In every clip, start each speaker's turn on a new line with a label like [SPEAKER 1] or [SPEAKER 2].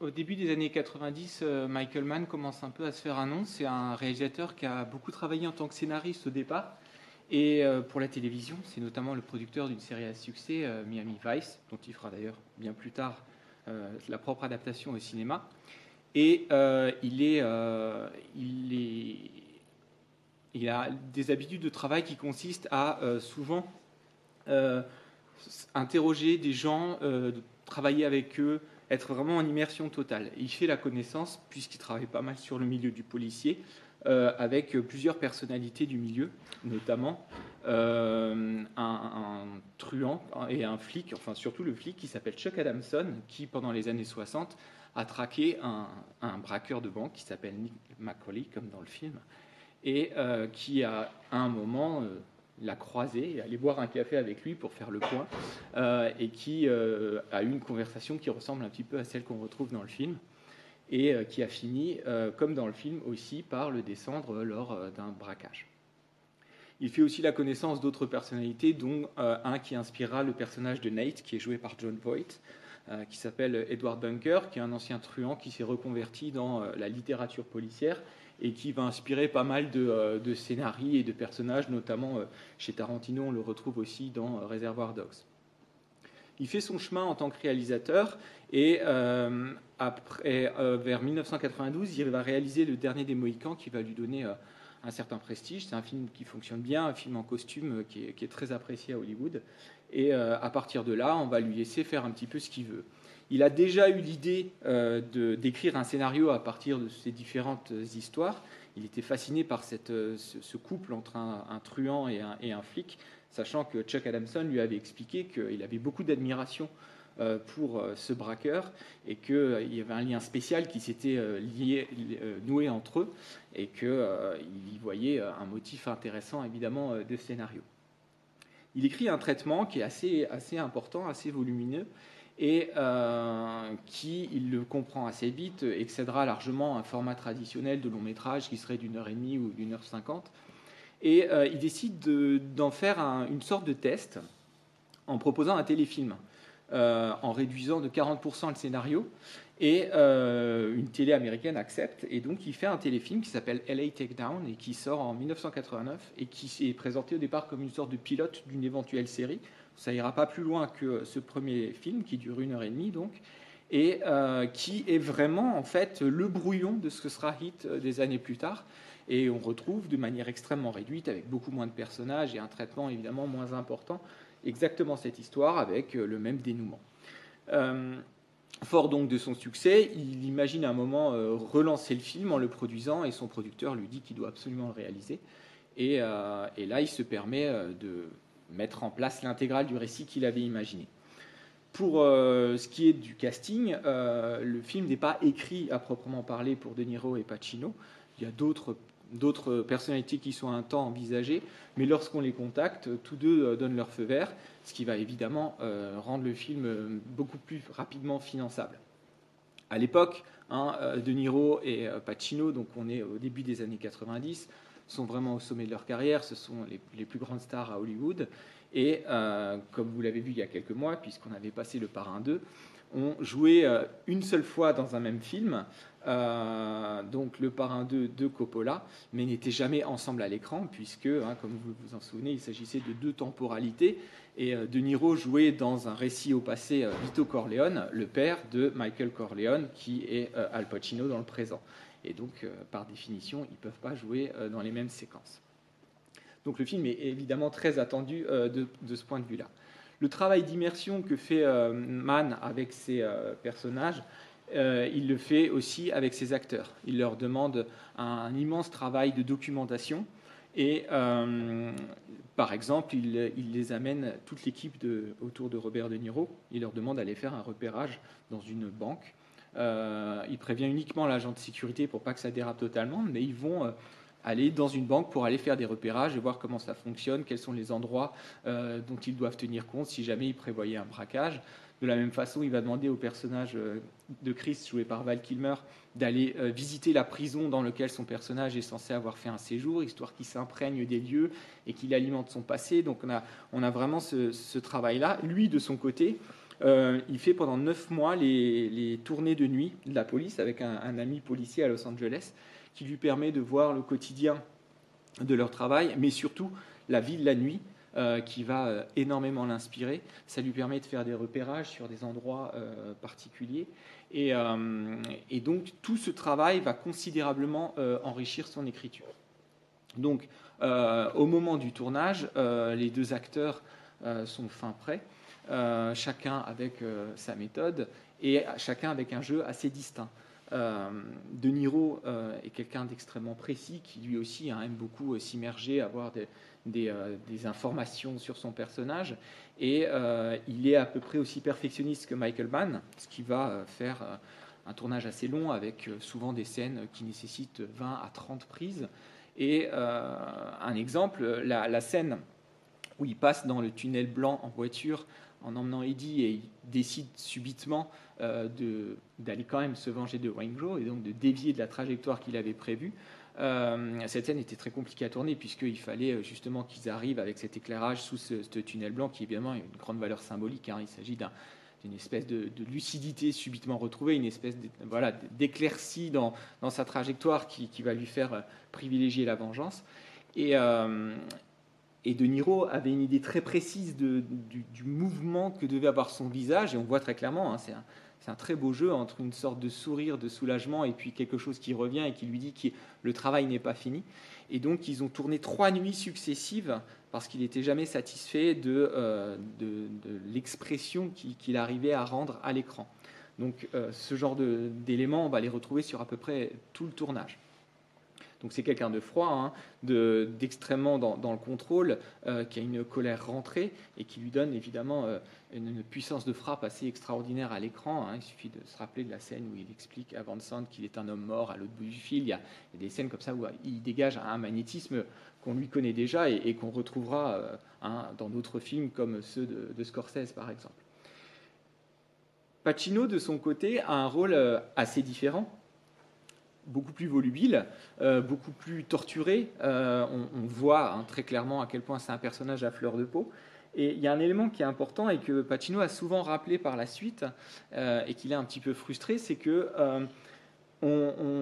[SPEAKER 1] au début des années 90, euh, Michael Mann commence un peu à se faire un nom. C'est un réalisateur qui a beaucoup travaillé en tant que scénariste au départ et euh, pour la télévision. C'est notamment le producteur d'une série à succès, euh, Miami Vice, dont il fera d'ailleurs bien plus tard la propre adaptation au cinéma. Et il, a des habitudes de travail qui consistent à souvent interroger des gens, travailler avec eux, être vraiment en immersion totale. il fait la connaissance, puisqu'il travaille pas mal sur le milieu du policier, euh, avec plusieurs personnalités du milieu, notamment euh, un, truand et un flic, enfin surtout le flic qui s'appelle Chuck Adamson, qui pendant les années 60 a traqué un, braqueur de banque qui s'appelle Nick Macaulay, comme dans le film, et euh, qui à un moment l'a croisé et aller boire un café avec lui pour faire le point, euh, et qui euh, a eu une conversation qui ressemble un petit peu à celle qu'on retrouve dans le film, et euh, qui a fini, comme dans le film aussi, par le descendre lors d'un braquage. Il fait aussi la connaissance d'autres personnalités, dont un qui inspirera le personnage de Nate, qui est joué par John Voight, qui s'appelle Edward Bunker, qui est un ancien truand qui s'est reconverti dans la littérature policière et qui va inspirer pas mal de, euh, scénarios et de personnages, notamment euh, chez Tarantino, on le retrouve aussi dans euh, Reservoir Dogs. Il fait son chemin en tant que réalisateur et vers 1992, il va réaliser Le Dernier des Mohicans qui va lui donner un certain prestige. C'est un film qui fonctionne bien, un film en costume qui est très apprécié à Hollywood. Et à partir de là, on va lui laisser faire un petit peu ce qu'il veut. Il a déjà eu l'idée euh, d'écrire un scénario à partir de ces différentes histoires. Il était fasciné par euh, ce, couple entre un, truand et un, flic, sachant que Chuck Adamson lui avait expliqué qu'il avait beaucoup d'admiration euh, pour ce braqueur et qu'il y avait un lien spécial qui s'était noué entre eux et qu'il y voyait un motif intéressant évidemment de scénario. Il écrit un traitement qui est assez, important, assez volumineux et euh, qui, il le comprend assez vite, excédera largement un format traditionnel de long métrage qui serait d'une heure et demie ou d'une heure cinquante. Et euh, il décide d'en faire une sorte de test en proposant un téléfilm, euh, en réduisant de 40% le scénario. Et une télé américaine accepte, et donc il fait un téléfilm qui s'appelle LA Takedown et qui sort en 1989 et qui est présenté au départ comme une sorte de pilote d'une éventuelle série ça ira pas plus loin que ce premier film qui dure une heure et demie donc, et euh, qui est vraiment en fait le brouillon de ce que sera Hit euh, des années plus tard. Et on retrouve de manière extrêmement réduite, avec beaucoup moins de personnages et un traitement évidemment moins important, exactement cette histoire avec euh, le même dénouement. Fort donc de son succès, il imagine à un moment relancer le film en le produisant et son producteur lui dit qu'il doit absolument le réaliser. Et, et là, il se permet de mettre en place l'intégrale du récit qu'il avait imaginé. Pour euh, ce qui est du casting, euh, le film n'est pas écrit à proprement parler pour De Niro et Pacino. Il y a d'autres d'autres personnalités qui sont un temps envisagées, mais lorsqu'on les contacte, tous deux euh, donnent leur feu vert, ce qui va évidemment rendre le film beaucoup plus rapidement finançable. À l'époque, hein, De Niro et Pacino, donc on est au début des années 90, sont vraiment au sommet de leur carrière, ce sont les, plus grandes stars à Hollywood. Et euh, comme vous l'avez vu il y a quelques mois, puisqu'on avait passé le Parrain 2, ont joué euh, une seule fois dans un même film, euh, donc le Parrain 2 de Coppola, mais n'étaient jamais ensemble à l'écran, puisque, hein, comme vous vous en souvenez, il s'agissait de deux temporalités. Et De Niro jouait dans un récit au passé Vito Corleone, le père de Michael Corleone, qui est Al Pacino dans le présent. Et donc, euh, par définition, ils ne peuvent pas jouer euh, dans les mêmes séquences. Donc le film est évidemment très attendu euh, de, ce point de vue-là. Le travail d'immersion que fait Mann avec ses personnages, il le fait aussi avec ses acteurs. Il leur demande un, immense travail de documentation. Et par exemple, il, les amène, toute l'équipe autour de Robert De Niro, il leur demande d'aller faire un repérage dans une banque euh, il prévient uniquement l'agent de sécurité pour pas que ça dérape totalement, mais ils vont euh, aller dans une banque pour aller faire des repérages et voir comment ça fonctionne, quels sont les endroits euh, dont ils doivent tenir compte si jamais ils prévoyaient un braquage. De la même façon, il va demander au personnage de Chris, joué par Val Kilmer, d'aller visiter la prison dans laquelle son personnage est censé avoir fait un séjour, histoire qu'il s'imprègne des lieux et qu'il alimente son passé. Donc on a, vraiment ce travail-là. Lui, de son côté, il fait pendant neuf mois les, tournées de nuit de la police avec un, ami policier à Los Angeles qui lui permet de voir le quotidien de leur travail, mais surtout la vie de la nuit. qui va énormément l'inspirer. Ça lui permet de faire des repérages sur des endroits particuliers. Et, donc tout ce travail va considérablement enrichir son écriture. Donc au moment du tournage, les deux acteurs euh, sont fin prêts, euh, chacun avec euh, sa méthode et chacun avec un jeu assez distinct. De Niro est quelqu'un d'extrêmement précis qui lui aussi hein, aime beaucoup s'immerger, avoir des, informations sur son personnage. Et il est à peu près aussi perfectionniste que Michael Mann, ce qui va faire un tournage assez long avec souvent des scènes qui nécessitent 20 à 30 prises. Et un exemple, la scène où il passe dans le tunnel blanc en voiture en emmenant Eddie et il décide subitement euh, d'aller quand même se venger de Wangzhou et donc de dévier de la trajectoire qu'il avait prévue. Euh, cette scène était très compliquée à tourner puisqu'il fallait euh, justement qu'ils arrivent avec cet éclairage sous ce, tunnel blanc qui évidemment a une grande valeur symbolique. Hein. Il s'agit d'une espèce de, lucidité subitement retrouvée, une espèce de, voilà, d'éclaircie dans, dans, sa trajectoire qui, va lui faire privilégier la vengeance. Et, et De Niro avait une idée très précise du, mouvement que devait avoir son visage, et on voit très clairement, hein, c'est un, très beau jeu entre une sorte de sourire, de soulagement, et puis quelque chose qui revient et qui lui dit que le travail n'est pas fini. Et donc ils ont tourné trois nuits successives parce qu'il n'était jamais satisfait de, euh, l'expression qu'il arrivait à rendre à l'écran. Donc euh, ce genre d'éléments, on va les retrouver sur à peu près tout le tournage. Donc c'est quelqu'un de froid, hein, d'extrêmement dans, le contrôle, euh, qui a une colère rentrée et qui lui donne évidemment euh, une, puissance de frappe assez extraordinaire à l'écran. Hein. Il suffit de se rappeler de la scène où il explique à Vincent qu'il est un homme mort à l'autre bout du fil. Il y, a, des scènes comme ça où il dégage un magnétisme qu'on lui connaît déjà et, qu'on retrouvera euh, hein, dans d'autres films comme ceux de Scorsese par exemple. Pacino, de son côté, a un rôle assez différent beaucoup plus volubile, euh, beaucoup plus torturé. Euh, on, voit hein, très clairement à quel point c'est un personnage à fleur de peau. Et il y a un élément qui est important et que Pacino a souvent rappelé par la suite euh, et qu'il est un petit peu frustré, c'est que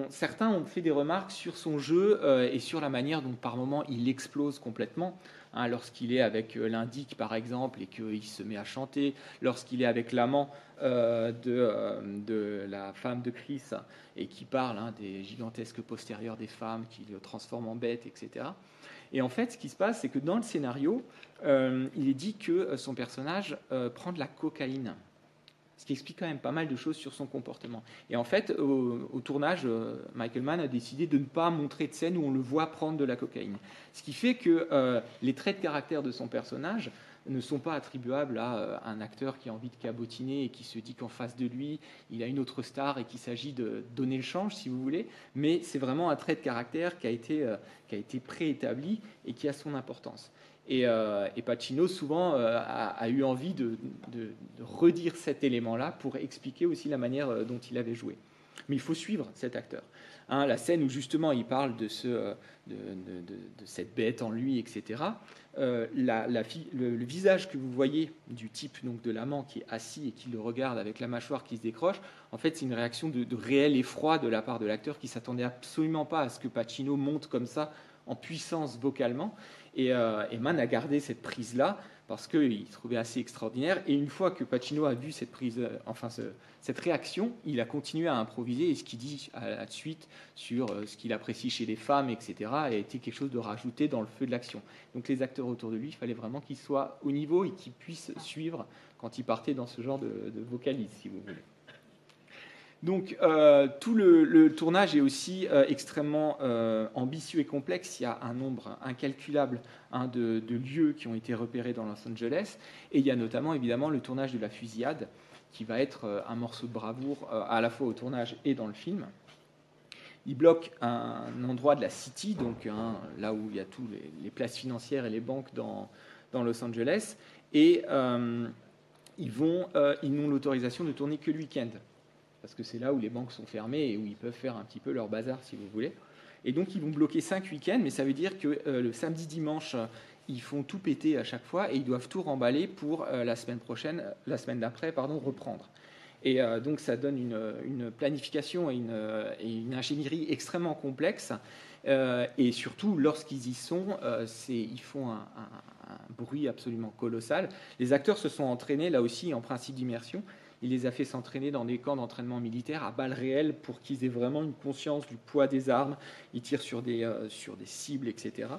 [SPEAKER 1] certains ont fait des remarques sur son jeu et sur la manière dont par moment il explose complètement. Hein, lorsqu'il est avec euh, l'indique par exemple et qu'il se met à chanter, lorsqu'il est avec l'amant euh, euh, de, la femme de Chris et qui parle hein, des gigantesques postérieurs des femmes qui le transforment en bête, etc. Et en fait, ce qui se passe, c'est que dans le scénario, il est dit que son personnage prend de la cocaïne ce qui explique quand même pas mal de choses sur son comportement. Et en fait, au, tournage, euh, Michael Mann a décidé de ne pas montrer de scène où on le voit prendre de la cocaïne. Ce qui fait que euh, les traits de caractère de son personnage ne sont pas attribuables à euh, un acteur qui a envie de cabotiner et qui se dit qu'en face de lui, il a une autre star et qu'il s'agit de donner le change, si vous voulez. Mais c'est vraiment un trait de caractère qui a été, qui a été préétabli et qui a son importance. Euh, et, Pacino, souvent, euh, a, eu envie de, redire cet élément-là pour expliquer aussi la manière euh, dont il avait joué. Mais il faut suivre cet acteur. Hein, la scène où justement il parle de, ce, de, cette bête en lui, etc. le, visage que vous voyez du type donc de l'amant qui est assis et qui le regarde avec la mâchoire qui se décroche, en fait c'est une réaction de, réel effroi de la part de l'acteur qui s'attendait absolument pas à ce que Pacino monte comme ça en puissance vocalement. Et, euh, a gardé cette prise-là parce qu'il trouvait assez extraordinaire. Et une fois que Pacino a vu cette prise, euh, enfin cette réaction, il a continué à improviser et ce qu'il dit à la suite sur euh, ce qu'il apprécie chez les femmes, etc., a été quelque chose de rajouté dans le feu de l'action. Donc les acteurs autour de lui, il fallait vraiment qu'ils soient au niveau et qu'ils puissent suivre quand ils partaient dans ce genre de, de vocalise, si vous voulez. Donc euh, tout le, tournage est aussi euh, extrêmement euh, ambitieux et complexe. Il y a un nombre incalculable hein, de, lieux qui ont été repérés dans Los Angeles. Et il y a notamment évidemment le tournage de la fusillade, qui va être un morceau de bravoure à la fois au tournage et dans le film. Il bloque un, endroit de la City, donc hein, là où il y a tous les, places financières et les banques dans, dans Los Angeles. Et ils, vont, ils n'ont l'autorisation de tourner que le week-end parce que c'est là où les banques sont fermées et où ils peuvent faire un petit peu leur bazar, si vous voulez. Et donc, ils vont bloquer cinq week-ends, mais ça veut dire que euh, le samedi, dimanche ils font tout péter à chaque fois et ils doivent tout remballer pour la semaine prochaine, la semaine d'après, pardon, reprendre. Et donc ça donne une, planification et une, ingénierie extrêmement complexe. et surtout, lorsqu'ils y sont, ils font un, bruit absolument colossal. Les acteurs se sont entraînés là aussi en principe d'immersion. Il les a fait s'entraîner dans des camps d'entraînement militaire à balles réelles pour qu'ils aient vraiment une conscience du poids des armes. Ils tirent sur des, euh, sur des cibles, etc.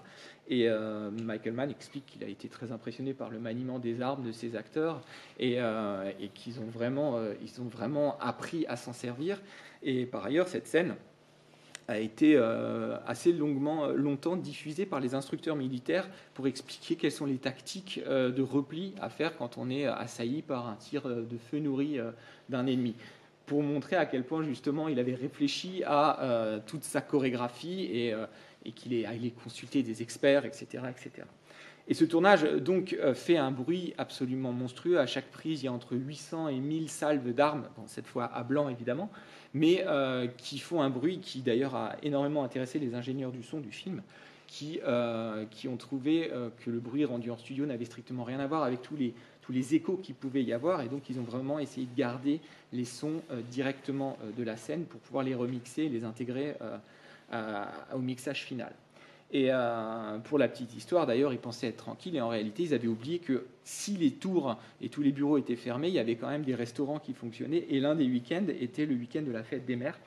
[SPEAKER 1] Et euh, Michael Mann explique qu'il a été très impressionné par le maniement des armes de ses acteurs et, euh, et qu'ils ont, vraiment, ont vraiment appris à s'en servir. Et par ailleurs, cette scène, a été euh, assez longuement, euh, longtemps diffusé par les instructeurs militaires pour expliquer quelles sont les tactiques euh, de repli à faire quand on est assailli par un tir de feu nourri d'un ennemi pour montrer à quel point justement il avait réfléchi à toute sa chorégraphie et, qu'il allé consulter des experts, etc., etc. Et ce tournage donc fait un bruit absolument monstrueux. À chaque prise, il y a entre 800 et 1000 salves d'armes, cette fois à blanc évidemment, mais euh, qui font un bruit qui d'ailleurs a énormément intéressé les ingénieurs du son du film, qui, euh, ont trouvé euh, que le bruit rendu en studio n'avait strictement rien à voir avec tous les, tous les échos qu'il pouvait y avoir, et donc ils ont vraiment essayé de garder les sons directement de la scène pour pouvoir les remixer et les intégrer au mixage final. Et euh, pour la petite histoire, d'ailleurs, ils pensaient être tranquilles et en réalité, ils avaient oublié que si les tours et tous les bureaux étaient fermés, il y avait quand même des restaurants qui fonctionnaient. Et l'un des week-ends était le week-end de la fête des mères.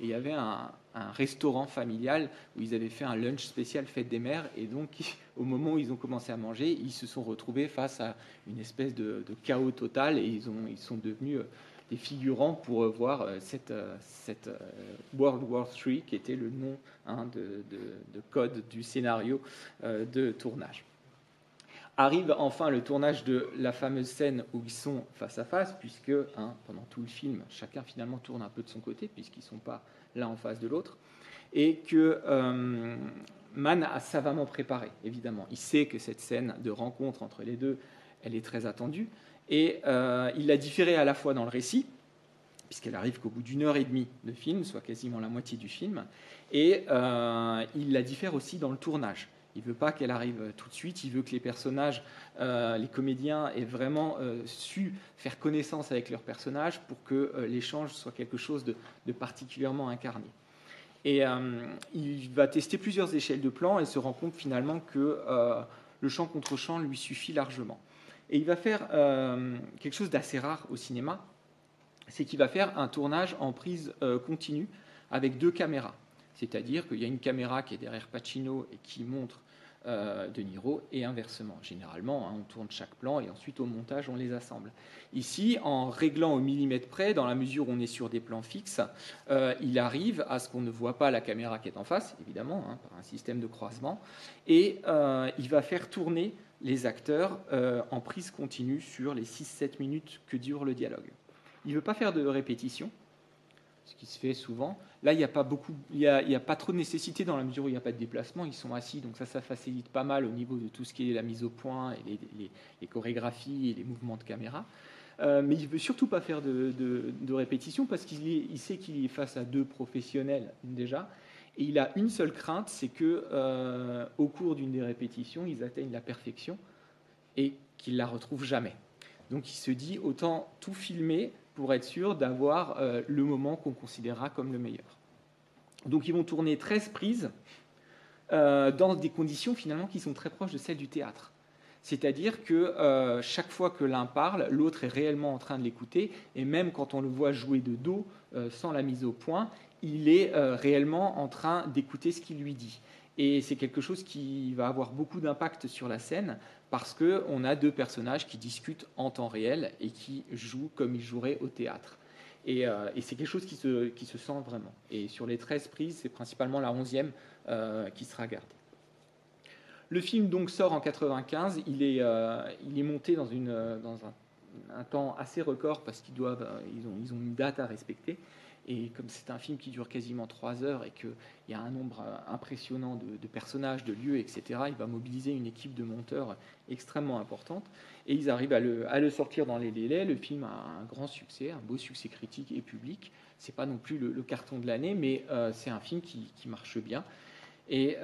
[SPEAKER 1] Et il y avait un, restaurant familial où ils avaient fait un lunch spécial fête des mères. Et donc, au moment où ils ont commencé à manger, ils se sont retrouvés face à une espèce de, chaos total et ils, ont, ils sont devenus euh, des figurants pour voir euh, cette, euh, cette euh, World War III, qui était le nom hein, de, code du scénario de tournage. Arrive enfin le tournage de la fameuse scène où ils sont face à face, puisque hein, pendant tout le film, chacun finalement tourne un peu de son côté, puisqu'ils ne sont pas l'un en face de l'autre, et que Mann a savamment préparé, évidemment. Il sait que cette scène de rencontre entre les deux, elle est très attendue, et euh, il l'a différé à la fois dans le récit, puisqu'elle arrive qu'au bout d'une heure et demie de film, soit quasiment la moitié du film, et euh, il la diffère aussi dans le tournage. Il ne veut pas qu'elle arrive tout de suite, il veut que les personnages, euh, les comédiens aient vraiment su faire connaissance avec leurs personnages pour que l'échange soit quelque chose de, de particulièrement incarné. Et il va tester plusieurs échelles de plans et se rend compte finalement que le champ contre champ lui suffit largement. Et il va faire euh, quelque chose d'assez rare au cinéma, c'est qu'il va faire un tournage en prise euh, continue avec deux caméras. C'est-à-dire qu'il y a une caméra qui est derrière Pacino et qui montre euh, De Niro et inversement. Généralement, hein, on tourne chaque plan et ensuite au montage, on les assemble. Ici, en réglant au millimètre près, dans la mesure où on est sur des plans fixes, il arrive à ce qu'on ne voit pas la caméra qui est en face, évidemment, hein, par un système de croisement, et il va faire tourner les acteurs euh, en prise continue sur les 6-7 minutes que dure le dialogue. Il ne veut pas faire de répétition, ce qui se fait souvent. Là, il n'y a pas beaucoup, il y a, pas trop de nécessité dans la mesure où il n'y a pas de déplacement. Ils sont assis, donc ça, ça facilite pas mal au niveau de tout ce qui est la mise au point et les, chorégraphies et les mouvements de caméra. Euh, mais il ne veut surtout pas faire de, de répétition parce qu'il sait qu'il est face à deux professionnels déjà et il a une seule crainte, c'est que euh, au cours d'une des répétitions, ils atteignent la perfection et qu'ils la retrouvent jamais. Donc il se dit autant tout filmer pour être sûr d'avoir euh, le moment qu'on considérera comme le meilleur. Donc ils vont tourner 13 prises euh, dans des conditions finalement qui sont très proches de celles du théâtre. C'est-à-dire que chaque fois que l'un parle, l'autre est réellement en train de l'écouter, et même quand on le voit jouer de dos, sans la mise au point, il est euh, réellement en train d'écouter ce qu'il lui dit. Et c'est quelque chose qui va avoir beaucoup d'impact sur la scène parce qu'on a deux personnages qui discutent en temps réel et qui jouent comme ils joueraient au théâtre. Et, euh, c'est quelque chose qui se, qui se, sent vraiment. Et sur les 13 prises, c'est principalement la 11e euh, qui sera gardée. Le film donc sort en 95. Il est, il est monté dans, une, dans un, temps assez record parce qu'ils doivent, ils ont, ils ont une date à respecter. Et comme c'est un film qui dure quasiment trois heures et qu'il y a un nombre euh, impressionnant de, personnages, de lieux, etc., il va mobiliser une équipe de monteurs extrêmement importante. Et ils arrivent à le, sortir dans les délais. Le film a un grand succès, un beau succès critique et public. C'est pas non plus le, carton de l'année, mais euh, c'est un film qui, marche bien. et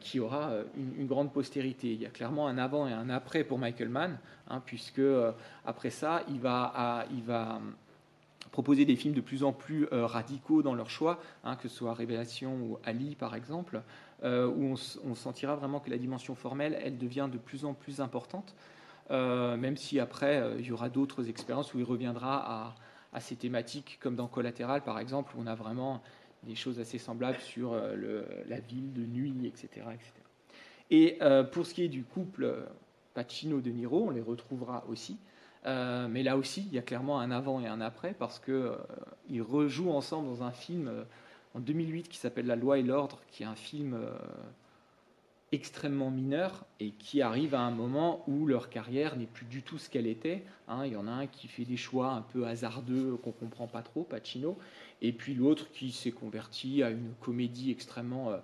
[SPEAKER 1] qui aura une, grande postérité. Il y a clairement un avant et un après pour Michael Mann, hein, puisque après ça, il va, il va proposer des films de plus en plus radicaux dans leur choix, hein, que ce soit Révélation ou Ali par exemple, où on, sentira vraiment que la dimension formelle, elle devient de plus en plus importante. Euh, même si après, euh, il y aura d'autres expériences où il reviendra à, ces thématiques, comme dans Collatéral, par exemple, où on a vraiment des choses assez semblables sur euh, la ville de nuit, etc. etc. Et pour ce qui est du couple Pacino-De Niro, on les retrouvera aussi. Mais là aussi, il y a clairement un avant et un après, parce qu'ils rejouent ensemble dans un film en 2008 qui s'appelle La loi et l'ordre, qui est un film extrêmement mineurs et qui arrivent à un moment où leur carrière n'est plus du tout ce qu'elle était. Hein. il y en a un qui fait des choix un peu hasardeux qu'on comprend pas trop, Pacino, et puis l'autre qui s'est converti à une comédie extrêmement euh,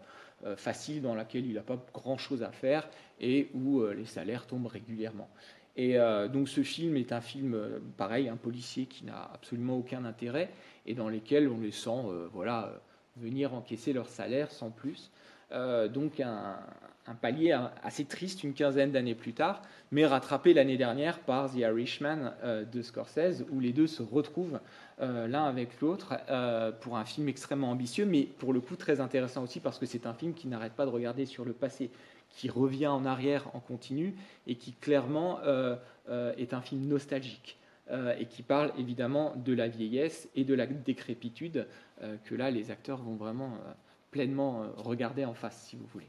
[SPEAKER 1] euh, facile dans laquelle il n'a pas grand-chose à faire et où euh, les salaires tombent régulièrement. Et donc ce film est un film, pareil, un policier qui n'a absolument aucun intérêt et dans lequel on les sent voilà, venir encaisser leur salaire sans plus. donc un, un palier assez triste une quinzaine d'années plus tard, mais rattrapé l'année dernière par The Irishman euh, de Scorsese, où les deux se retrouvent euh, l'un avec l'autre euh, pour un film extrêmement ambitieux, mais pour le coup très intéressant aussi parce que c'est un film qui n'arrête pas de regarder sur le passé, qui revient en arrière en continu et qui clairement est un film nostalgique. et qui parle évidemment de la vieillesse et de la décrépitude que là les acteurs vont vraiment pleinement regarder en face, si vous voulez.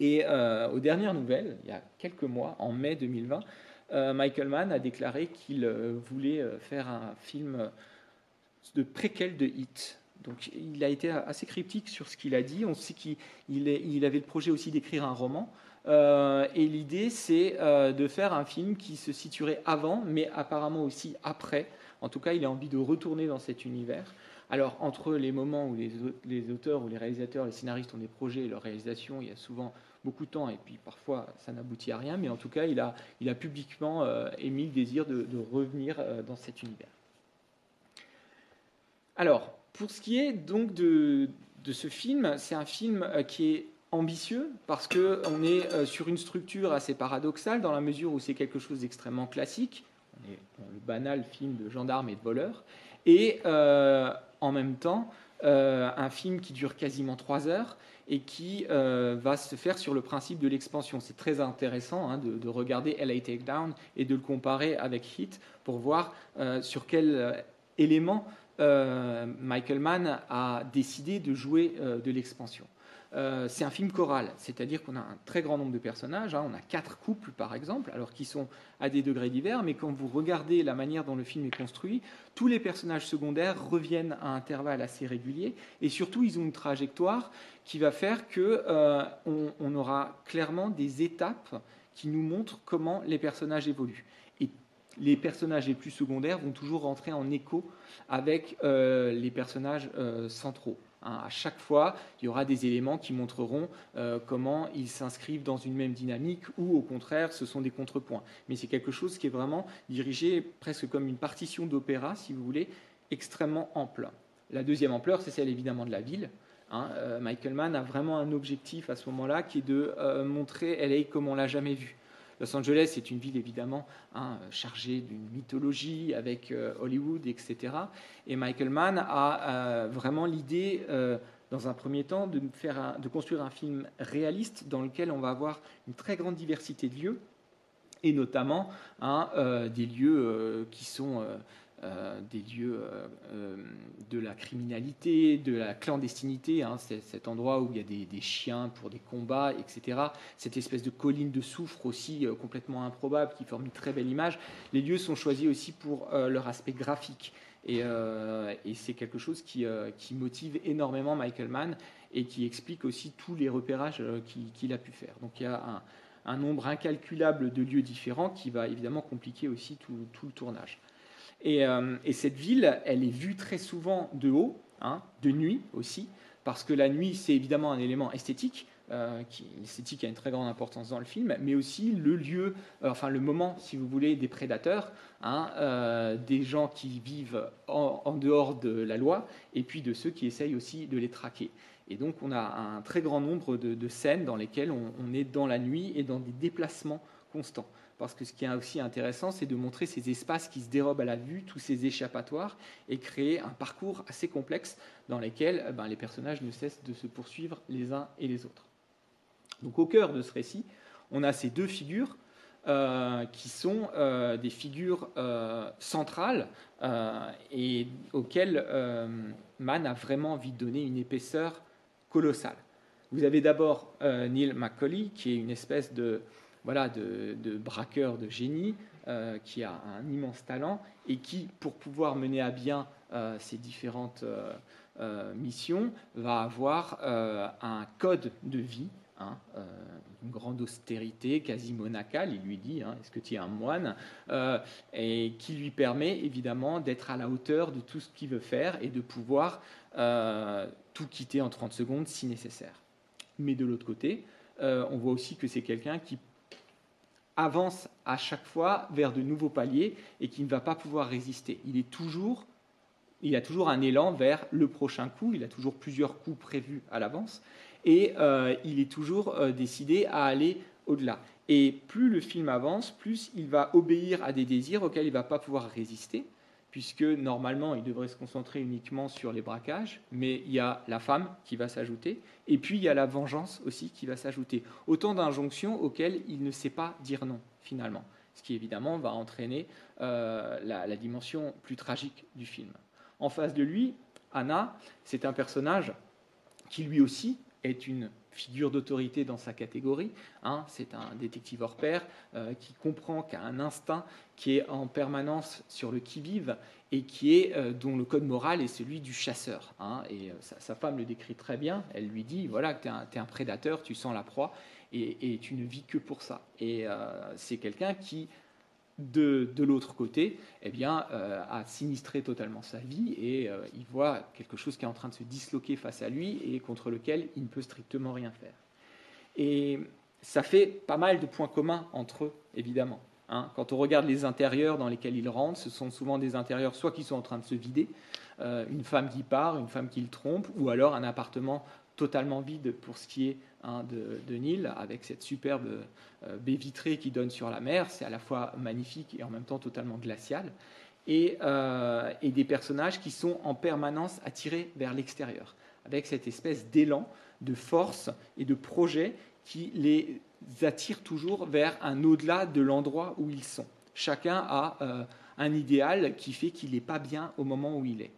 [SPEAKER 1] Et euh, aux dernières nouvelles, il y a quelques mois, en mai 2020, euh, Michael Mann a déclaré qu'il euh, voulait faire un film de préquel de Hit. Donc il a été assez cryptique sur ce qu'il a dit. On sait qu'il il avait le projet aussi d'écrire un roman. et l'idée, c'est de faire un film qui se situerait avant, mais apparemment aussi après. En tout cas, il a envie de retourner dans cet univers. Alors, entre les moments où les, auteurs ou les réalisateurs, les scénaristes ont des projets et leur réalisation, il y a souvent beaucoup de temps et puis parfois ça n'aboutit à rien, mais en tout cas, il a, publiquement euh, émis le désir de, revenir euh, dans cet univers. Alors, pour ce qui est donc de, ce film, c'est un film euh, qui est ambitieux parce qu'on est sur une structure assez paradoxale dans la mesure où c'est quelque chose d'extrêmement classique. On est dans le banal film de gendarmes et de voleurs. Et en même temps euh, un film qui dure quasiment trois heures et qui euh, va se faire sur le principe de l'expansion. C'est très intéressant hein, de, regarder LA Takedown et de le comparer avec Hit pour voir euh, sur quel élément Michael Mann a décidé de jouer de l'expansion. Euh, c'est un film choral, c'est-à-dire qu'on a un très grand nombre de personnages. Hein. on a quatre couples, par exemple, alors qui sont à des degrés divers, mais quand vous regardez la manière dont le film est construit, tous les personnages secondaires reviennent à intervalles assez réguliers, et surtout, ils ont une trajectoire qui va faire euh, on aura clairement des étapes qui nous montrent comment les personnages évoluent. Les personnages les plus secondaires vont toujours rentrer en écho avec euh, les personnages centraux. Hein, à chaque fois, il y aura des éléments qui montreront euh, comment ils s'inscrivent dans une même dynamique ou au contraire, ce sont des contrepoints. Mais c'est quelque chose qui est vraiment dirigé presque comme une partition d'opéra, si vous voulez, extrêmement ample. La deuxième ampleur, c'est celle évidemment de la ville. Hein. Euh, Michael Mann a vraiment un objectif à ce moment-là qui est de euh, montrer LA comme on l'a jamais vu. Los Angeles est une ville évidemment hein, chargée d'une mythologie avec euh, Hollywood, etc. Et Michael Mann a euh, vraiment l'idée, euh, dans un premier temps, de, construire un film réaliste dans lequel on va avoir une très grande diversité de lieux, et notamment hein, des lieux qui sont euh, des lieux euh, euh, de la criminalité, de la clandestinité, hein, cet endroit où il y a des, chiens pour des combats, etc. Cette espèce de colline de soufre aussi complètement improbable qui forme une très belle image. Les lieux sont choisis aussi pour leur aspect graphique. Et, c'est quelque chose qui, motive énormément Michael Mann et qui explique aussi tous les repérages qu'il a pu faire. Donc il y a un, nombre incalculable de lieux différents qui va évidemment compliquer aussi tout le tournage. Euh, et, cette ville, elle est vue très souvent de haut, hein, de nuit aussi, parce que la nuit, c'est évidemment un élément esthétique. Euh, l'esthétique a une très grande importance dans le film, mais aussi le lieu, euh, enfin le moment, si vous voulez, des prédateurs, hein, des gens qui vivent en, dehors de la loi, et puis de ceux qui essayent aussi de les traquer. Et donc on a un très grand nombre de, scènes dans lesquelles on, est dans la nuit et dans des déplacements constants. Parce que ce qui est aussi intéressant, c'est de montrer ces espaces qui se dérobent à la vue, tous ces échappatoires, et créer un parcours assez complexe dans lequel eh ben, les personnages ne cessent de se poursuivre les uns et les autres. Donc au cœur de ce récit, on a ces deux figures euh, qui sont euh, des figures euh, centrales et auxquelles Mann a vraiment envie de donner une épaisseur colossale. Vous avez d'abord Neil McCauley, qui est une espèce de, voilà, de, braqueur de génie, qui a un immense talent et qui, pour pouvoir mener à bien ses différentes missions, va avoir un code de vie Hein, euh, une grande austérité, quasi monacale, il lui dit, hein, est-ce que tu es un moine? Euh, Et qui lui permet évidemment d'être à la hauteur de tout ce qu'il veut faire et de pouvoir euh, tout quitter en 30 secondes si nécessaire. Mais de l'autre côté, on voit aussi que c'est quelqu'un qui avance à chaque fois vers de nouveaux paliers et qui ne va pas pouvoir résister. Il a toujours un élan vers le prochain coup, il a toujours plusieurs coups prévus à l'avance, et euh, il est toujours euh, décidé à aller au-delà. Et plus le film avance, plus il va obéir à des désirs auxquels il ne va pas pouvoir résister, puisque normalement il devrait se concentrer uniquement sur les braquages, mais il y a la femme qui va s'ajouter, et puis il y a la vengeance aussi qui va s'ajouter. Autant d'injonctions auxquelles il ne sait pas dire non, finalement, ce qui évidemment va entraîner euh, la dimension plus tragique du film. En face de lui, Anna, c'est un personnage qui lui aussi est une figure d'autorité dans sa catégorie. Hein. c'est un détective hors pair euh, qui comprend qu'à un instinct qui est en permanence sur le qui-vive et qui est, euh, dont le code moral est celui du chasseur. Hein. et euh, sa, femme le décrit très bien. Elle lui dit voilà, tu es, un prédateur, tu sens la proie et, et tu ne vis que pour ça. Et c'est quelqu'un qui de, l'autre côté, eh bien, euh, a sinistré totalement sa vie et euh, il voit quelque chose qui est en train de se disloquer face à lui et contre lequel il ne peut strictement rien faire. Et ça fait pas mal de points communs entre eux, évidemment. Hein. Quand on regarde les intérieurs dans lesquels ils rentrent, ce sont souvent des intérieurs soit qui sont en train de se vider, euh, une femme qui part, une femme qui le trompe, ou alors un appartement totalement vide pour ce qui est hein, de, de, Nil, avec cette superbe euh, baie vitrée qui donne sur la mer. C'est à la fois magnifique et en même temps totalement glacial. Et, euh, et des personnages qui sont en permanence attirés vers l'extérieur, avec cette espèce d'élan, de force et de projet qui les attire toujours vers un au-delà de l'endroit où ils sont. Chacun a euh, un idéal qui fait qu'il n'est pas bien au moment où il est.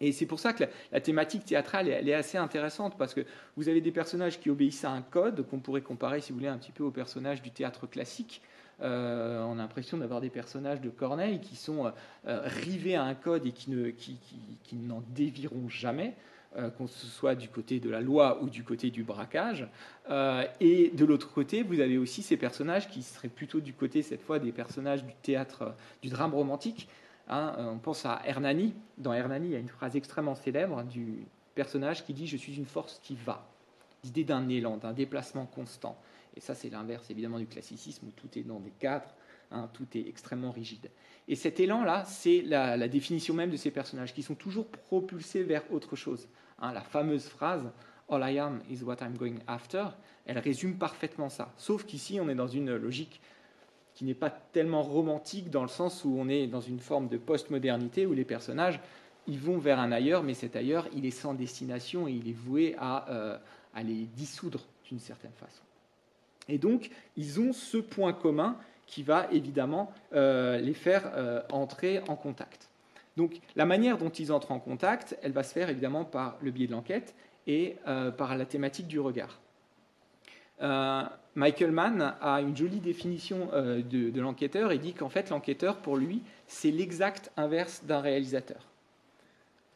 [SPEAKER 1] Et c'est pour ça que la, thématique théâtrale, elle est assez intéressante, parce que vous avez des personnages qui obéissent à un code, qu'on pourrait comparer, si vous voulez, un petit peu aux personnages du théâtre classique. Euh, on a l'impression d'avoir des personnages de Corneille qui sont euh, euh, rivés à un code et qui, ne, qui, qui, n'en déviront jamais, qu'on ce soit du côté de la loi ou du côté du braquage. et de l'autre côté, vous avez aussi ces personnages qui seraient plutôt du côté, cette fois, des personnages du théâtre, du drame romantique, Hein, euh, on pense à Hernani. Dans Hernani, il y a une phrase extrêmement célèbre du personnage qui dit Je suis une force qui va. L'idée d'un élan, d'un déplacement constant. Et ça, c'est l'inverse évidemment du classicisme où tout est dans des cadres, hein, tout est extrêmement rigide. Et cet élan-là, c'est la, définition même de ces personnages qui sont toujours propulsés vers autre chose. Hein, la fameuse phrase All I am is what I'm going after, elle résume parfaitement ça. Sauf qu'ici, on est dans une logique qui n'est pas tellement romantique dans le sens où on est dans une forme de postmodernité où les personnages ils vont vers un ailleurs, mais cet ailleurs il est sans destination et il est voué à, euh, les dissoudre d'une certaine façon. Et donc ils ont ce point commun qui va évidemment euh, les faire euh, entrer en contact. Donc la manière dont ils entrent en contact, elle va se faire évidemment par le biais de l'enquête et par la thématique du regard. Euh, Michael Mann a une jolie définition euh, de, l'enquêteur et dit qu'en fait l'enquêteur, pour lui, c'est l'exact inverse d'un réalisateur.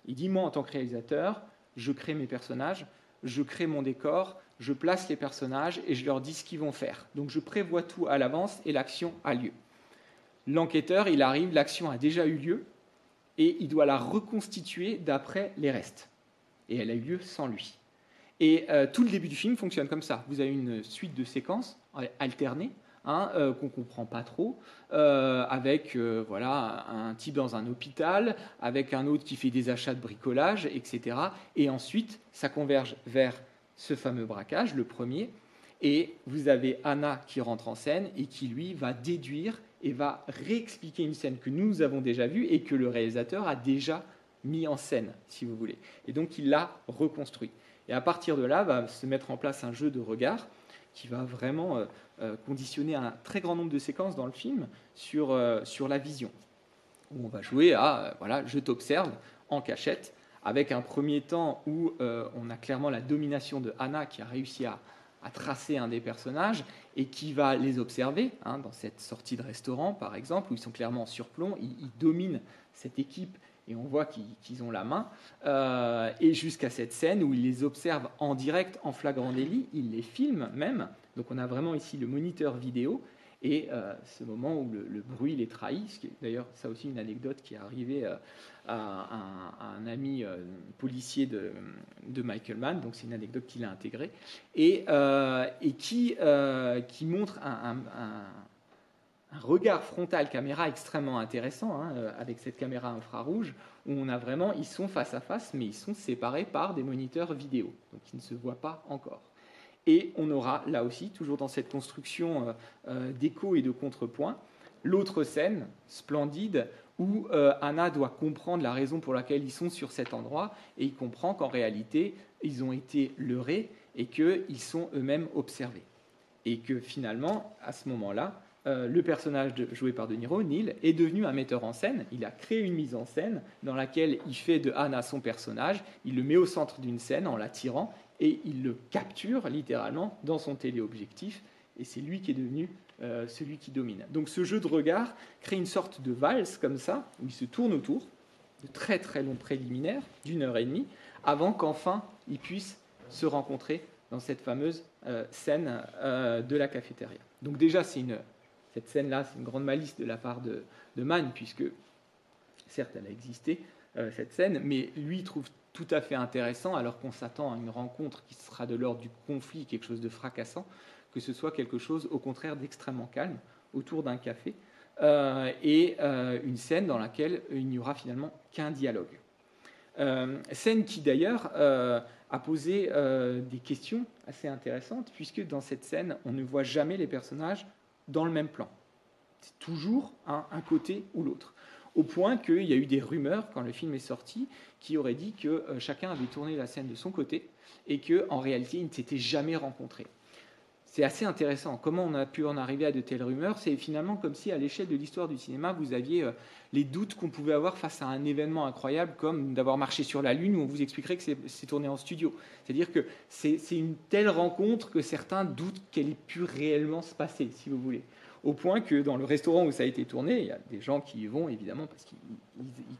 [SPEAKER 1] Il dit, moi en tant que réalisateur, je crée mes personnages, je crée mon décor, je place les personnages et je leur dis ce qu'ils vont faire. Donc je prévois tout à l'avance et l'action a lieu. L'enquêteur, il arrive, l'action a déjà eu lieu et il doit la reconstituer d'après les restes. Et elle a eu lieu sans lui. Et euh, tout le début du film fonctionne comme ça. Vous avez une suite de séquences alternées hein, euh, qu'on comprend pas trop, euh, avec voilà, un type dans un hôpital, avec un autre qui fait des achats de bricolage, etc. Et ensuite, ça converge vers ce fameux braquage, le premier, et vous avez Anna qui rentre en scène et qui, lui, va déduire et va réexpliquer une scène que nous avons déjà vue et que le réalisateur a déjà mis en scène, si vous voulez. Et donc, il l'a reconstruit. Et à partir de là, va se mettre en place un jeu de regard qui va vraiment euh, euh, conditionner un très grand nombre de séquences dans le film sur, euh, sur la vision. Où on va jouer à, voilà, je t'observe en cachette, avec un premier temps où on a clairement la domination de Anna qui a réussi à, à tracer un des personnages et qui va les observer, hein, dans cette sortie de restaurant par exemple, où ils sont clairement en surplomb, ils, ils dominent cette équipe et on voit qu'ils ont la main, euh, et jusqu'à cette scène où il les observe en direct, en flagrant délit, il les filme même, donc on a vraiment ici le moniteur vidéo, et euh, ce moment où le, bruit les trahit, d'ailleurs ça aussi une anecdote qui est arrivée euh, à, un, ami policier de, Michael Mann, donc c'est une anecdote qu'il a intégrée, et, qui, qui montre un regard frontal caméra extrêmement intéressant, hein, euh, avec cette caméra infrarouge, où on a vraiment, ils sont face à face, mais ils sont séparés par des moniteurs vidéo, donc ils ne se voient pas encore. Et on aura là aussi, toujours dans cette construction euh, euh, d'écho et de contrepoint, l'autre scène splendide où Anna doit comprendre la raison pour laquelle ils sont sur cet endroit, et il comprend qu'en réalité, ils ont été leurrés et qu'ils sont eux-mêmes observés. Et que finalement, à ce moment-là, euh, le personnage joué par De Niro, Neil, est devenu un metteur en scène. Il a créé une mise en scène dans laquelle il fait de Anna son personnage, il le met au centre d'une scène en l'attirant et il le capture littéralement dans son téléobjectif. Et c'est lui qui est devenu euh, celui qui domine. Donc ce jeu de regard crée une sorte de valse comme ça, où il se tourne autour, de très très longs préliminaires, d'une heure et demie, avant qu'enfin ils puissent se rencontrer dans cette fameuse euh, scène de la cafétéria. Donc déjà, c'est une cette scène-là, c'est une grande malice de la part de, Mann, puisque, certes, elle a existé, euh, cette scène, mais lui trouve tout à fait intéressant, alors qu'on s'attend à une rencontre qui sera de l'ordre du conflit, quelque chose de fracassant, que ce soit quelque chose, au contraire, d'extrêmement calme, autour d'un café, euh, et euh, une scène dans laquelle il n'y aura finalement qu'un dialogue. scène qui, d'ailleurs, a posé des questions assez intéressantes, puisque dans cette scène, on ne voit jamais les personnages dans le même plan. C'est toujours un, côté ou l'autre. Au point qu'il y a eu des rumeurs, quand le film est sorti, qui auraient dit que euh, chacun avait tourné la scène de son côté et qu'en réalité, ils ne s'étaient jamais rencontrés. C'est assez intéressant. Comment on a pu en arriver à de telles rumeurs? C'est finalement comme si, à l'échelle de l'histoire du cinéma, vous aviez euh, les doutes qu'on pouvait avoir face à un événement incroyable comme d'avoir marché sur la Lune, où on vous expliquerait que c'est tourné en studio. C'est-à-dire que c'est une telle rencontre que certains doutent qu'elle ait pu réellement se passer, si vous voulez au point que dans le restaurant où ça a été tourné, il y a des gens qui y vont évidemment parce qu'ils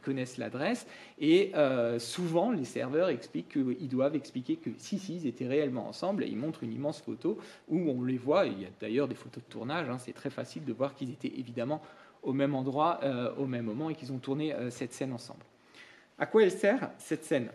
[SPEAKER 1] connaissent l'adresse, et euh, souvent les serveurs expliquent qu'ils doivent expliquer que si, si, ils étaient réellement ensemble, et ils montrent une immense photo où on les voit, il y a d'ailleurs des photos de tournage, hein, c'est très facile de voir qu'ils étaient évidemment au même endroit, euh, au même moment, et qu'ils ont tourné euh, cette scène ensemble. À quoi elle sert cette scène?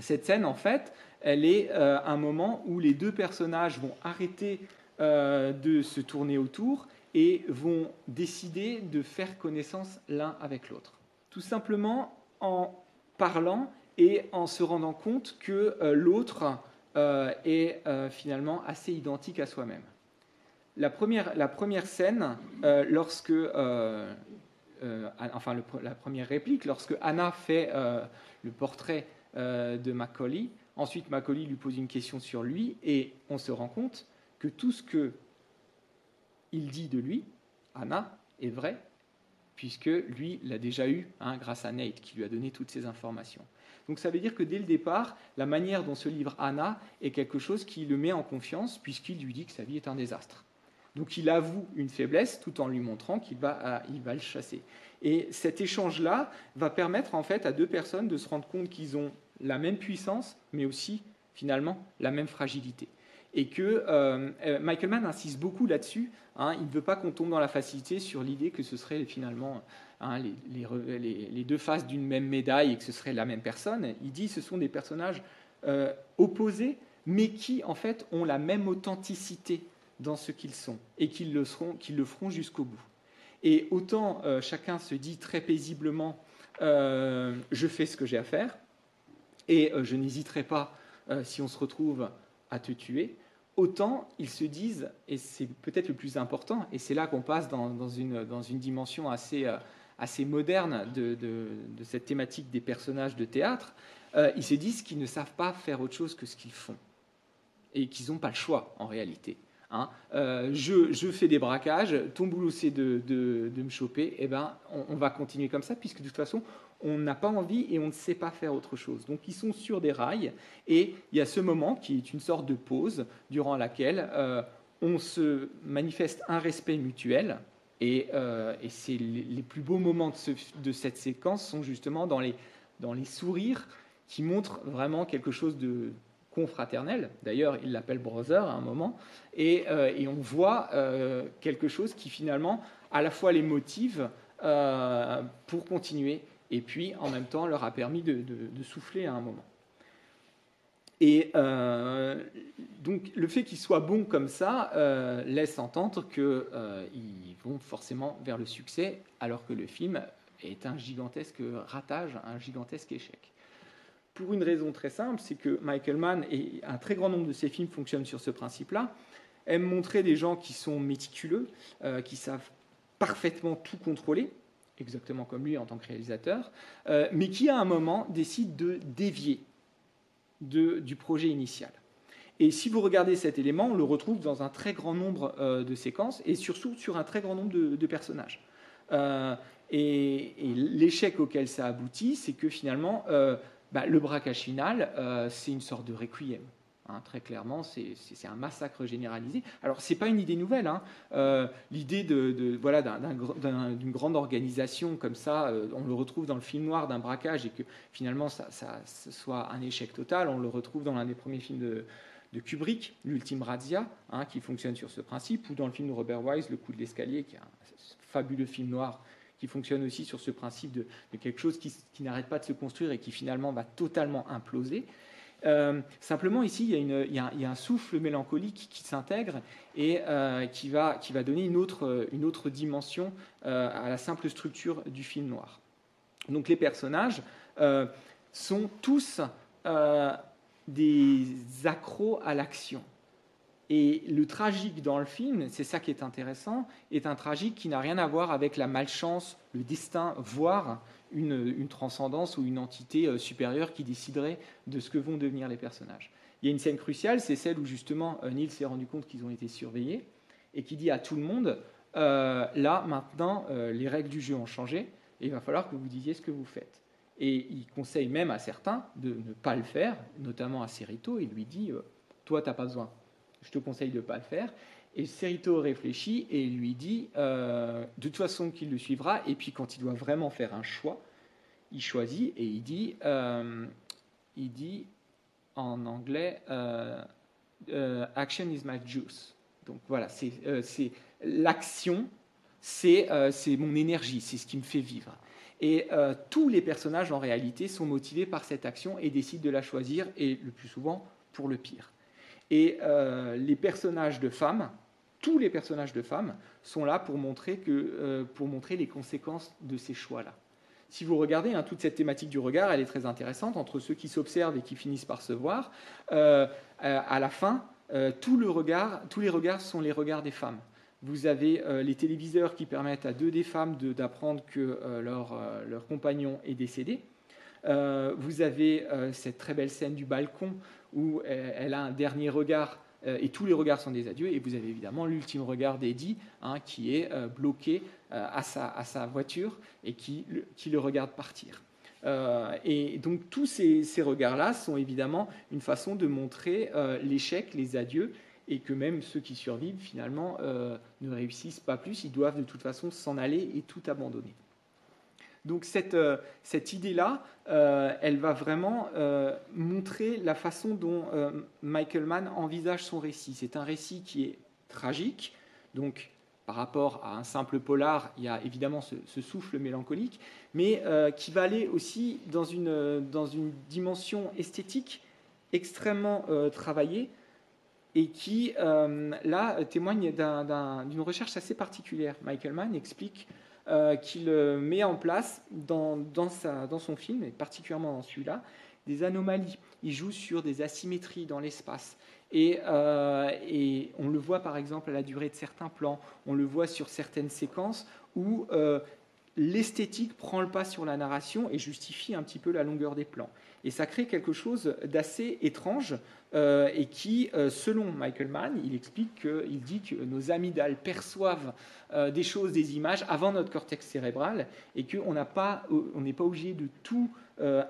[SPEAKER 1] Cette scène, en fait, elle est un moment où les deux personnages vont arrêter de se tourner autour et vont décider de faire connaissance l'un avec l'autre. Tout simplement en parlant et en se rendant compte que euh, l'autre euh, est euh, finalement assez identique à soi-même. La première, la première scène, lorsque, enfin la première réplique, lorsque Anna fait le portrait de Macaulay, ensuite Macaulay lui pose une question sur lui et on se rend compte que tout ce que il dit de lui, Anna, est vrai, puisque lui l'a déjà eu hein, grâce à Nate, qui lui a donné toutes ces informations. Donc ça veut dire que dès le départ, la manière dont se livre Anna est quelque chose qui le met en confiance, puisqu'il lui dit que sa vie est un désastre. Donc il avoue une faiblesse tout en lui montrant qu'il va, il va le chasser. Et cet échange-là va permettre en fait à deux personnes de se rendre compte qu'ils ont la même puissance, mais aussi finalement la même fragilité et que euh, euh, Michael Mann insiste beaucoup là-dessus. Hein. il ne veut pas qu'on tombe dans la facilité sur l'idée que ce serait finalement hein, les, deux faces d'une même médaille et que ce serait la même personne. Il dit que ce sont des personnages euh, opposés, mais qui en fait ont la même authenticité dans ce qu'ils sont et qu'ils le, seront, qu'ils le feront jusqu'au bout. Et autant chacun se dit très paisiblement je fais ce que j'ai à faire et je n'hésiterai pas si on se retrouve à te tuer, autant ils se disent, et c'est peut-être le plus important, et c'est là qu'on passe dans, une, dimension assez, euh, moderne de, cette thématique des personnages de théâtre, euh, ils se disent qu'ils ne savent pas faire autre chose que ce qu'ils font, et qu'ils n'ont pas le choix en réalité. Hein. Euh, je, fais des braquages, ton boulot c'est de, me choper, et eh ben on, va continuer comme ça, puisque de toute façon, on n'a pas envie et on ne sait pas faire autre chose. Donc ils sont sur des rails et il y a ce moment qui est une sorte de pause durant laquelle euh, on se manifeste un respect mutuel. Et, euh, c'est les, plus beaux moments de, cette séquence sont justement dans les, dans les sourires qui montrent vraiment quelque chose de confraternel. D'ailleurs, il l'appelle brother à un moment. Et, euh, et on voit quelque chose qui finalement à la fois les motive pour continuer et puis en même temps leur a permis de, souffler à un moment. Et euh, donc le fait qu'ils soient bons comme ça euh, laisse entendre qu'ils euh, vont forcément vers le succès, alors que le film est un gigantesque ratage, un gigantesque échec. Pour une raison très simple, c'est que Michael Mann et un très grand nombre de ses films fonctionnent sur ce principe-là, aime montrer des gens qui sont méticuleux, qui savent parfaitement tout contrôler, exactement comme lui en tant que réalisateur, euh, mais qui à un moment décide de dévier du projet initial. Et si vous regardez cet élément, on le retrouve dans un très grand nombre euh, de séquences et surtout sur un très grand nombre de, personnages. Euh, et, l'échec auquel ça aboutit, c'est que finalement, bah, le braquage final, c'est une sorte de requiem. Hein, très clairement, c'est un massacre généralisé. Alors, ce n'est pas une idée nouvelle. Hein. Euh, l'idée de, voilà, d'une grande organisation comme ça, euh, on le retrouve dans le film noir d'un braquage et que finalement ça, soit un échec total, on le retrouve dans l'un des premiers films de, Kubrick, L'Ultime Razzia, hein, qui fonctionne sur ce principe, ou dans le film de Robert Wise, Le coup de l'escalier, qui est un fabuleux film noir qui fonctionne aussi sur ce principe de, quelque chose qui, qui n'arrête pas de se construire et qui finalement va totalement imploser. Euh, simplement, ici, il y, a un souffle mélancolique qui s'intègre et euh, qui, va, donner une autre, une autre dimension euh, à la simple structure du film noir. Donc les personnages sont tous des accros à l'action. Et le tragique dans le film, c'est ça qui est intéressant, est un tragique qui n'a rien à voir avec la malchance, le destin, voire une, transcendance ou une entité euh, supérieure qui déciderait de ce que vont devenir les personnages. Il y a une scène cruciale, c'est celle où justement euh, Neil s'est rendu compte qu'ils ont été surveillés et qui dit à tout le monde, euh, là maintenant les règles du jeu ont changé et il va falloir que vous disiez ce que vous faites. Et il conseille même à certains de ne pas le faire, notamment à Cerrito, il lui dit, toi tu n'as pas besoin, je te conseille de ne pas le faire. Et Cerrito réfléchit et lui dit euh, de toute façon qu'il le suivra. Et puis quand il doit vraiment faire un choix, il choisit et il dit, euh, il dit en anglais euh, Action is my juice. Donc voilà, c'est l'action, c'est mon énergie, c'est ce qui me fait vivre. Et tous les personnages en réalité sont motivés par cette action et décident de la choisir et le plus souvent pour le pire. Et les personnages de femmes, tous les personnages de femmes sont là pour montrer, que, euh, pour montrer les conséquences de ces choix-là. Si vous regardez, hein, toute cette thématique du regard, elle est très intéressante entre ceux qui s'observent et qui finissent par se voir. Euh, euh, à la fin, tous les regards sont les regards des femmes. Vous avez les téléviseurs qui permettent à deux des femmes d'apprendre que leur, leur, compagnon est décédé. vous avez cette très belle scène du balcon où elle a un dernier regard euh, et tous les regards sont des adieux. Et vous avez évidemment l'ultime regard d'Eddie, hein, qui est euh, bloqué euh, à sa, voiture et qui, le regarde partir. et donc tous ces, ces regards-là sont évidemment une façon de montrer l'échec, les adieux, et que même ceux qui survivent finalement ne réussissent pas plus, ils doivent de toute façon s'en aller et tout abandonner. Donc cette, euh, cette idée-là, euh, elle va vraiment euh, montrer la façon dont Michael Mann envisage son récit. C'est un récit qui est tragique, donc par rapport à un simple polar, il y a évidemment ce, souffle mélancolique, mais qui va aller aussi dans une, dans une dimension esthétique extrêmement travaillée, et qui, là, témoigne d'une recherche assez particulière. Michael Mann explique qu'il met en place dans, dans, sa, dans, son film, et particulièrement dans celui-là, des anomalies. Il joue sur des asymétries dans l'espace. Et, et, on le voit par exemple à la durée de certains plans, on le voit sur certaines séquences où l'esthétique prend le pas sur la narration et justifie un petit peu la longueur des plans. Et ça crée quelque chose d'assez étrange euh, et qui, euh, selon Michael Mann, il explique qu'il dit que nos amygdales perçoivent euh, des choses, des images avant notre cortex cérébral et qu'on n'est pas, pas obligé de tout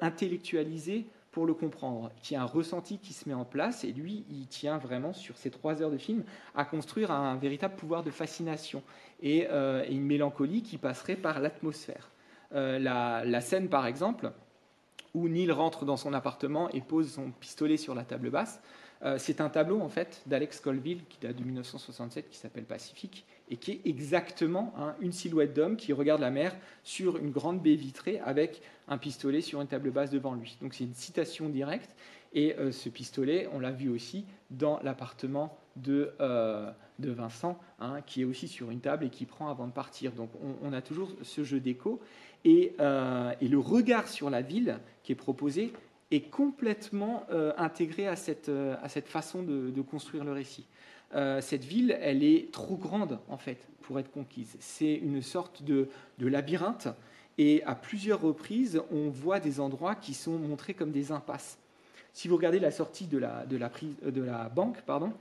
[SPEAKER 1] intellectualiser pour le comprendre, qu'il y a un ressenti qui se met en place, et lui, il tient vraiment sur ces trois heures de film à construire un véritable pouvoir de fascination et, euh, une mélancolie qui passerait par l'atmosphère. Euh, la, scène, par exemple, où Neil rentre dans son appartement et pose son pistolet sur la table basse, euh, c'est un tableau en fait d'Alex Colville qui date de 1967 qui s'appelle Pacifique et qui est exactement hein, une silhouette d'homme qui regarde la mer sur une grande baie vitrée avec un pistolet sur une table basse devant lui. Donc c'est une citation directe et euh, ce pistolet, on l'a vu aussi dans l'appartement de, euh, de, Vincent, hein, qui est aussi sur une table et qui prend avant de partir. Donc on, a toujours ce jeu d'écho. Et, et, le regard sur la ville qui est proposé est complètement intégré à cette, à cette façon de construire le récit. Euh, cette ville, elle est trop grande, en fait, pour être conquise. C'est une sorte de, labyrinthe, et à plusieurs reprises, on voit des endroits qui sont montrés comme des impasses. Si vous regardez la sortie de la, banque, pardon,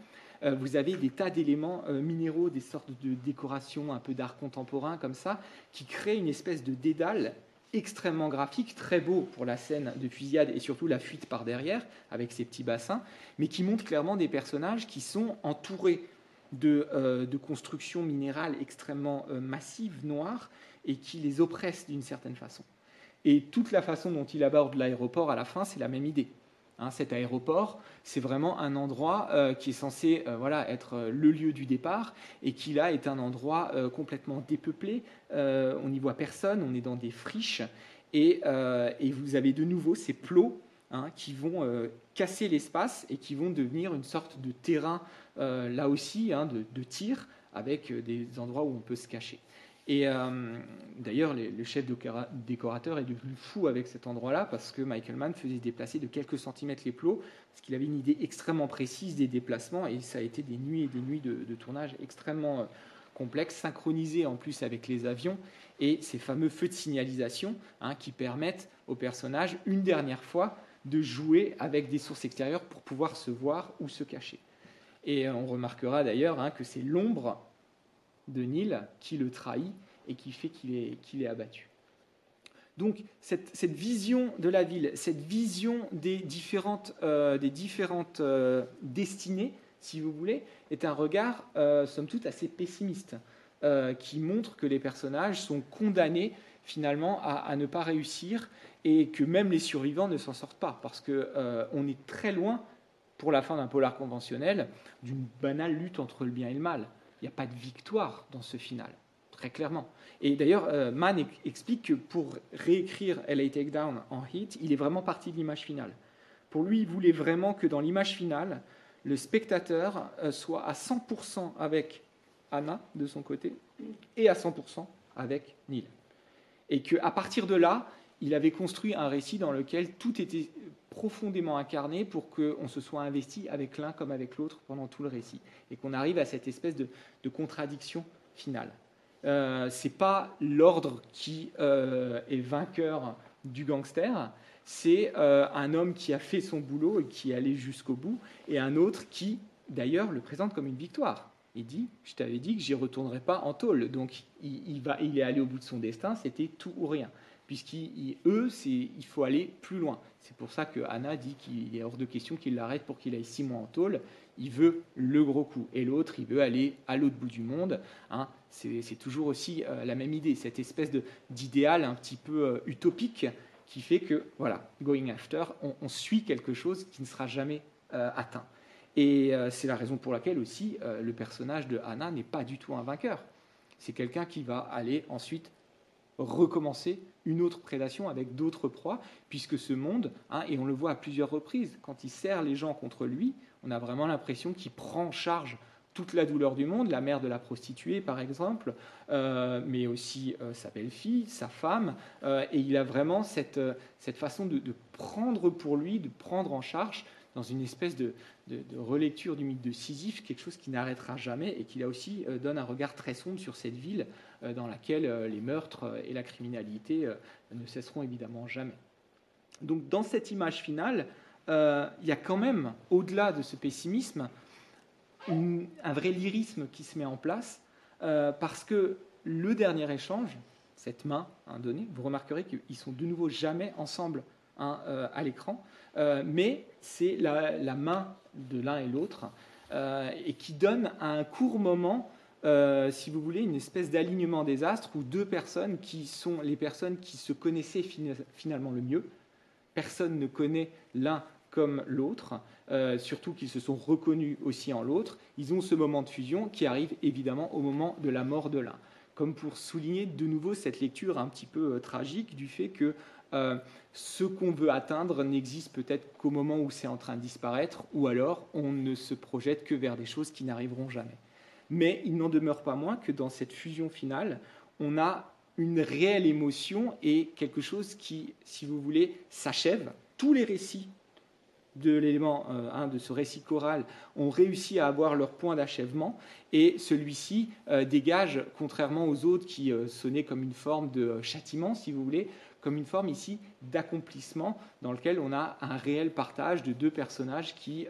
[SPEAKER 1] euh, vous avez des tas d'éléments euh, minéraux, des sortes de décorations un peu d'art contemporain comme ça, qui créent une espèce de dédale extrêmement graphique, très beau pour la scène de fusillade et surtout la fuite par derrière avec ces petits bassins, mais qui montre clairement des personnages qui sont entourés de, euh, constructions minérales extrêmement euh, massives, noires, et qui les oppressent d'une certaine façon. Et toute la façon dont il aborde l'aéroport à la fin, c'est la même idée. Hein, cet aéroport, c'est vraiment un endroit euh, qui est censé euh, voilà, être euh, le lieu du départ et qui là est un endroit complètement dépeuplé. on n'y voit personne, on est dans des friches et, vous avez de nouveau ces plots hein, qui vont casser l'espace et qui vont devenir une sorte de terrain là aussi hein, de, tir avec des endroits où on peut se cacher. Et euh, d'ailleurs, le chef décorateur est devenu fou avec cet endroit-là parce que Michael Mann faisait déplacer de quelques centimètres les plots parce qu'il avait une idée extrêmement précise des déplacements et ça a été des nuits et des nuits de, tournage extrêmement euh, complexes, synchronisés en plus avec les avions et ces fameux feux de signalisation hein, qui permettent aux personnages une dernière fois de jouer avec des sources extérieures pour pouvoir se voir ou se cacher. Et on remarquera d'ailleurs hein, que c'est l'ombre de Nil qui le trahit et qui fait qu'il est, abattu. Donc cette, vision de la ville, cette vision des différentes, euh, euh, destinées, si vous voulez, est un regard, euh, somme toute, assez pessimiste, qui montre que les personnages sont condamnés finalement à, ne pas réussir et que même les survivants ne s'en sortent pas, parce qu'on est très loin, pour la fin d'un polar conventionnel, d'une banale lutte entre le bien et le mal n'y a pas de victoire dans ce final, très clairement. Et d'ailleurs, euh, Mann explique que pour réécrire LA Takedown en hit, il est vraiment parti de l'image finale. Pour lui, il voulait vraiment que dans l'image finale, le spectateur euh, soit à 100% avec Anna de son côté et à 100% avec Neil. Et qu'à partir de là, il avait construit un récit dans lequel tout était profondément incarné pour qu'on se soit investi avec l'un comme avec l'autre pendant tout le récit et qu'on arrive à cette espèce de, contradiction finale. Euh, c'est pas l'ordre qui euh, est vainqueur du gangster, c'est euh, un homme qui a fait son boulot et qui est allé jusqu'au bout, et un autre qui, d'ailleurs, le présente comme une victoire. Il dit, je t'avais dit que j'y retournerai pas en tôle, donc il, va, il est allé au bout de son destin, c'était tout ou rien puisqu'eux, il faut aller plus loin. C'est pour ça que Anna dit qu'il est hors de question qu'il l'arrête pour qu'il aille six mois en tôle. Il veut le gros coup. Et l'autre, il veut aller à l'autre bout du monde. Hein. C'est toujours aussi euh, la même idée, cette espèce d'idéal un petit peu euh, utopique qui fait que, voilà, going after, on, suit quelque chose qui ne sera jamais euh, atteint. Et c'est la raison pour laquelle aussi le personnage de Anna n'est pas du tout un vainqueur. C'est quelqu'un qui va aller ensuite recommencer une autre prédation avec d'autres proies, puisque ce monde, hein, et on le voit à plusieurs reprises, quand il serre les gens contre lui, on a vraiment l'impression qu'il prend en charge toute la douleur du monde, la mère de la prostituée par exemple, euh, mais aussi euh, sa belle-fille, sa femme, euh, et il a vraiment cette, cette façon de, prendre pour lui, de prendre en charge dans une espèce de, relecture du mythe de Sisyphe, quelque chose qui n'arrêtera jamais et qui là aussi donne un regard très sombre sur cette ville dans laquelle les meurtres et la criminalité ne cesseront évidemment jamais. Donc dans cette image finale, il y a quand même, au-delà de ce pessimisme, un vrai lyrisme qui se met en place, euh, parce que le dernier échange, cette main hein, donnée, vous remarquerez qu'ils sont de nouveau jamais ensemble hein, euh, à l'écran, euh, mais c'est la, main de l'un et l'autre, et qui donne à un court moment, si vous voulez, une espèce d'alignement des astres où deux personnes qui sont les personnes qui se connaissaient finalement le mieux, personne ne connaît l'un comme l'autre, euh, surtout qu'ils se sont reconnus aussi en l'autre, ils ont ce moment de fusion qui arrive évidemment au moment de la mort de l'un. Comme pour souligner de nouveau cette lecture un petit peu euh, tragique du fait que euh, ce qu'on veut atteindre n'existe peut-être qu'au moment où c'est en train de disparaître, ou alors on ne se projette que vers des choses qui n'arriveront jamais. Mais il n'en demeure pas moins que dans cette fusion finale, on a une réelle émotion et quelque chose qui, si vous voulez, s'achève. Tous les récits de l'élément euh, de ce récit choral ont réussi à avoir leur point d'achèvement et celui-ci euh, dégage, contrairement aux autres qui sonnaient comme une forme de châtiment, si vous voulez, comme une forme ici d'accomplissement dans lequel on a un réel partage de deux personnages qui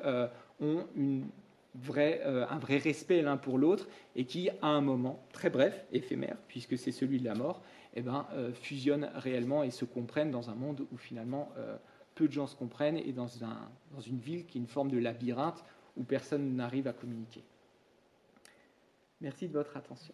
[SPEAKER 1] ont une vraie, un vrai respect l'un pour l'autre et qui, à un moment très bref, éphémère, puisque c'est celui de la mort, eh ben, fusionnent réellement et se comprennent dans un monde où finalement peu de gens se comprennent et dans, dans une ville qui est une forme de labyrinthe où personne n'arrive à communiquer. Merci de votre attention.